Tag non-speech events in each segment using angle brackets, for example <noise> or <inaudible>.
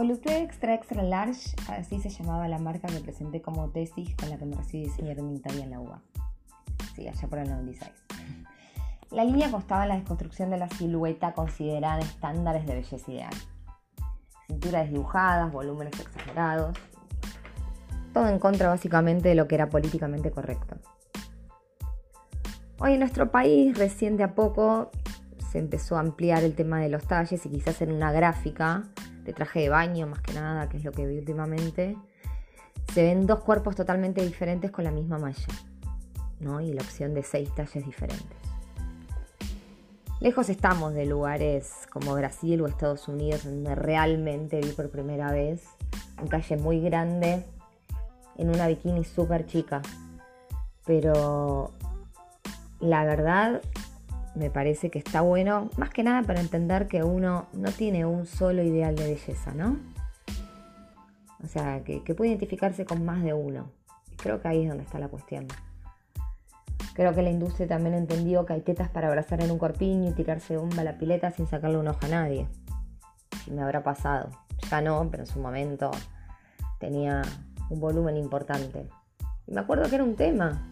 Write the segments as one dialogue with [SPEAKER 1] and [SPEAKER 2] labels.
[SPEAKER 1] Volupté Extra Extra Large, así se llamaba la marca que presenté como tesis con la que me recibí diseñador militar en la UBA. Sí, allá por el 96. La línea constaba en la desconstrucción de la silueta considerada estándares de belleza ideal. Cinturas desdibujadas, volúmenes exagerados. Todo en contra básicamente de lo que era políticamente correcto. Hoy en nuestro país, recién de a poco, se empezó a ampliar el tema de los talles y quizás en una gráfica de traje de baño más que nada, que es lo que vi últimamente, se ven dos cuerpos totalmente diferentes con la misma malla, ¿no? Y la opción de seis talles diferentes. Lejos estamos de lugares como Brasil o Estados Unidos, donde realmente vi por primera vez un talle muy grande en una bikini súper chica. Pero la verdad me parece que está bueno, más que nada para entender que uno no tiene un solo ideal de belleza, ¿no? O sea, que, puede identificarse con más de uno. Creo que ahí es donde está la cuestión. Creo que la industria también entendió que hay tetas para abrazar en un corpiño y tirarse bomba a la pileta sin sacarle un ojo a nadie. Y me habrá pasado. Ya no, pero en su momento tenía un volumen importante. Y me acuerdo que era un tema,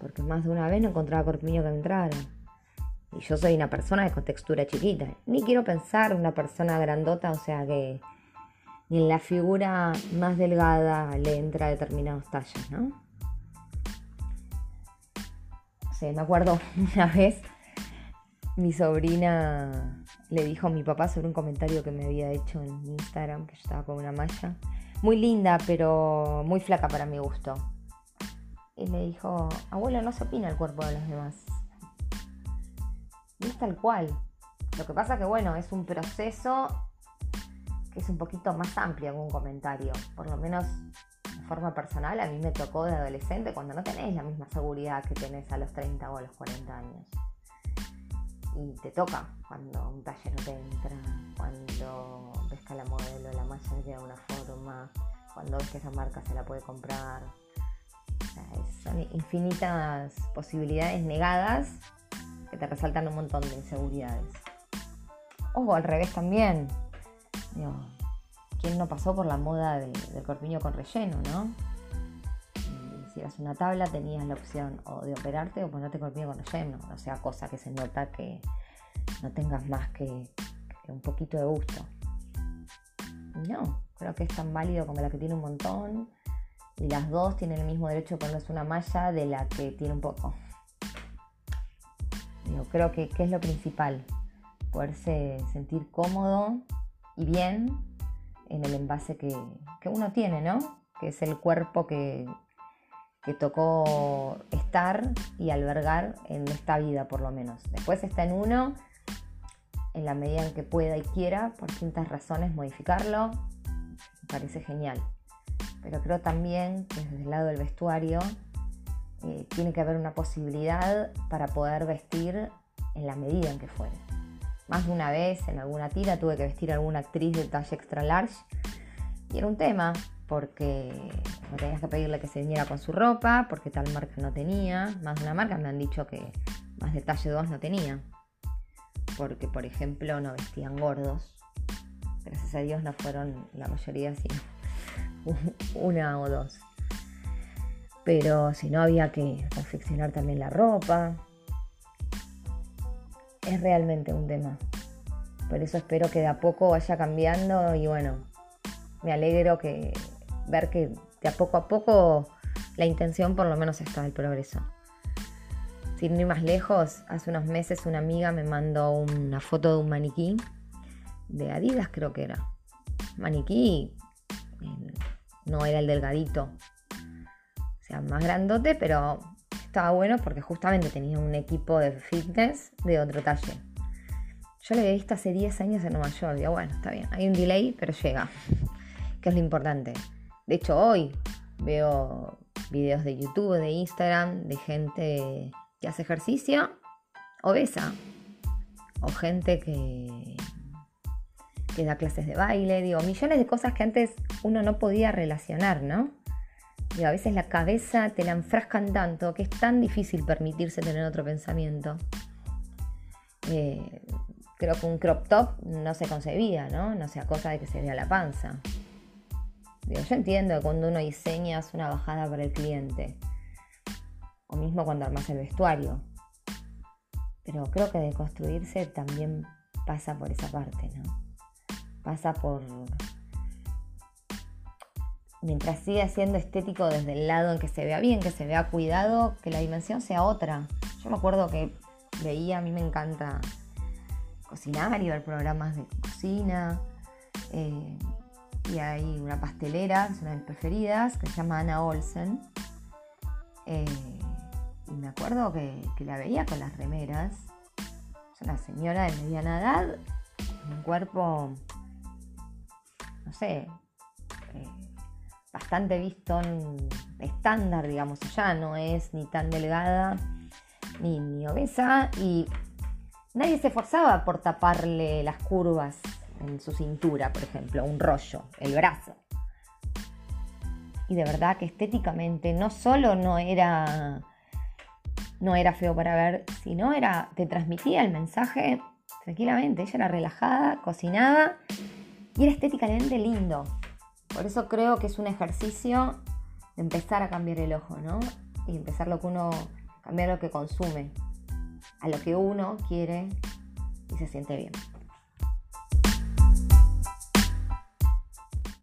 [SPEAKER 1] porque más de una vez no encontraba corpiño que entrara. Y yo soy una persona de contextura chiquita. Ni quiero pensar una persona grandota, o sea que ni en la figura más delgada le entra determinados tallos, ¿no? Sí, me acuerdo <laughs> una vez mi sobrina le dijo a mi papá sobre un comentario que me había hecho en Instagram, que yo estaba con una malla. Muy linda, pero muy flaca para mi gusto. Y le dijo, abuelo, no se opina el cuerpo de los demás. Y es tal cual. Lo que pasa que, bueno, es un proceso que es un poquito más amplio en un comentario. Por lo menos forma personal, a mí me tocó de adolescente cuando no tenés la misma seguridad que tenés a los 30 o a los 40 años. Y te toca cuando un taller no te entra, cuando ves que la modelo, la malla de una forma, cuando ves que esa marca se la puede comprar. son infinitas posibilidades negadas que te resaltan un montón de inseguridades. O al revés también no pasó por la moda del, corpiño con relleno, no? Si eras una tabla tenías la opción o de operarte o ponerte corpiño con relleno, o sea, cosa que se nota que no tengas más que, un poquito de gusto. No, creo que es tan válido como la que tiene un montón y las dos tienen el mismo derecho a ponerse una malla de la que tiene un poco. Yo creo que, que es lo principal, poderse sentir cómodo y bien en el envase que, uno tiene, ¿no? Que es el cuerpo que, que tocó estar y albergar en esta vida, por lo menos. Después está en uno, en la medida en que pueda y quiera, por distintas razones, modificarlo. Me parece genial. Pero creo también que desde el lado del vestuario eh, tiene que haber una posibilidad para poder vestir en la medida en que fuere. Más de una vez en alguna tira tuve que vestir a alguna actriz de talle extra large y era un tema porque no tenías que pedirle que se viniera con su ropa, porque tal marca no tenía. Más de una marca me han dicho que más de talle 2 no tenía. Porque, por ejemplo, no vestían gordos. Gracias a Dios no fueron la mayoría, sino <laughs> una o dos. Pero si no, había que confeccionar también la ropa es realmente un tema. Por eso espero que de a poco vaya cambiando y bueno, me alegro que ver que de a poco a poco la intención por lo menos está el progreso. Sin ir más lejos, hace unos meses una amiga me mandó una foto de un maniquí de Adidas creo que era. Maniquí eh, no era el delgadito, sea, más grandote, pero estaba bueno porque justamente tenía un equipo de fitness de otro talle. Yo lo había visto hace 10 años en Nueva York. Digo, bueno, está bien, hay un delay, pero llega. Que es lo importante. De hecho, hoy veo videos de YouTube, de Instagram, de gente que hace ejercicio obesa. O gente que, que da clases de baile. Digo, millones de cosas que antes uno no podía relacionar, ¿no? Y a veces la cabeza te la enfrascan tanto que es tan difícil permitirse tener otro pensamiento. Eh, creo que un crop top no se concebía, ¿no? No sea cosa de que se vea la panza. yo entiendo que cuando uno diseña es una bajada para el cliente. O mismo cuando armas el vestuario. Pero creo que de construirse también pasa por esa parte, ¿no? Pasa por... Mientras siga siendo estético desde el lado en que se vea bien, que se vea cuidado, que la dimensión sea otra. Yo me acuerdo que veía, a mí me encanta cocinar y ver programas de cocina. Eh, y hay una pastelera, es una de mis preferidas, que se llama Ana Olsen. Eh, y me acuerdo que, la veía con las remeras. Es una señora de mediana edad, un cuerpo, no sé, eh, bastante visto estándar, digamos, ya no es ni tan delgada ni, ni obesa y nadie se esforzaba por taparle las curvas en su cintura, por ejemplo, un rollo, el brazo. Y de verdad que estéticamente no solo no era no era feo para ver, sino era, te transmitía el mensaje tranquilamente. Ella era relajada, cocinaba y era estéticamente lindo. Por eso creo que es un ejercicio de empezar a cambiar el ojo, ¿no? Y empezar lo que uno, cambiar lo que consume, a lo que uno quiere y se siente bien.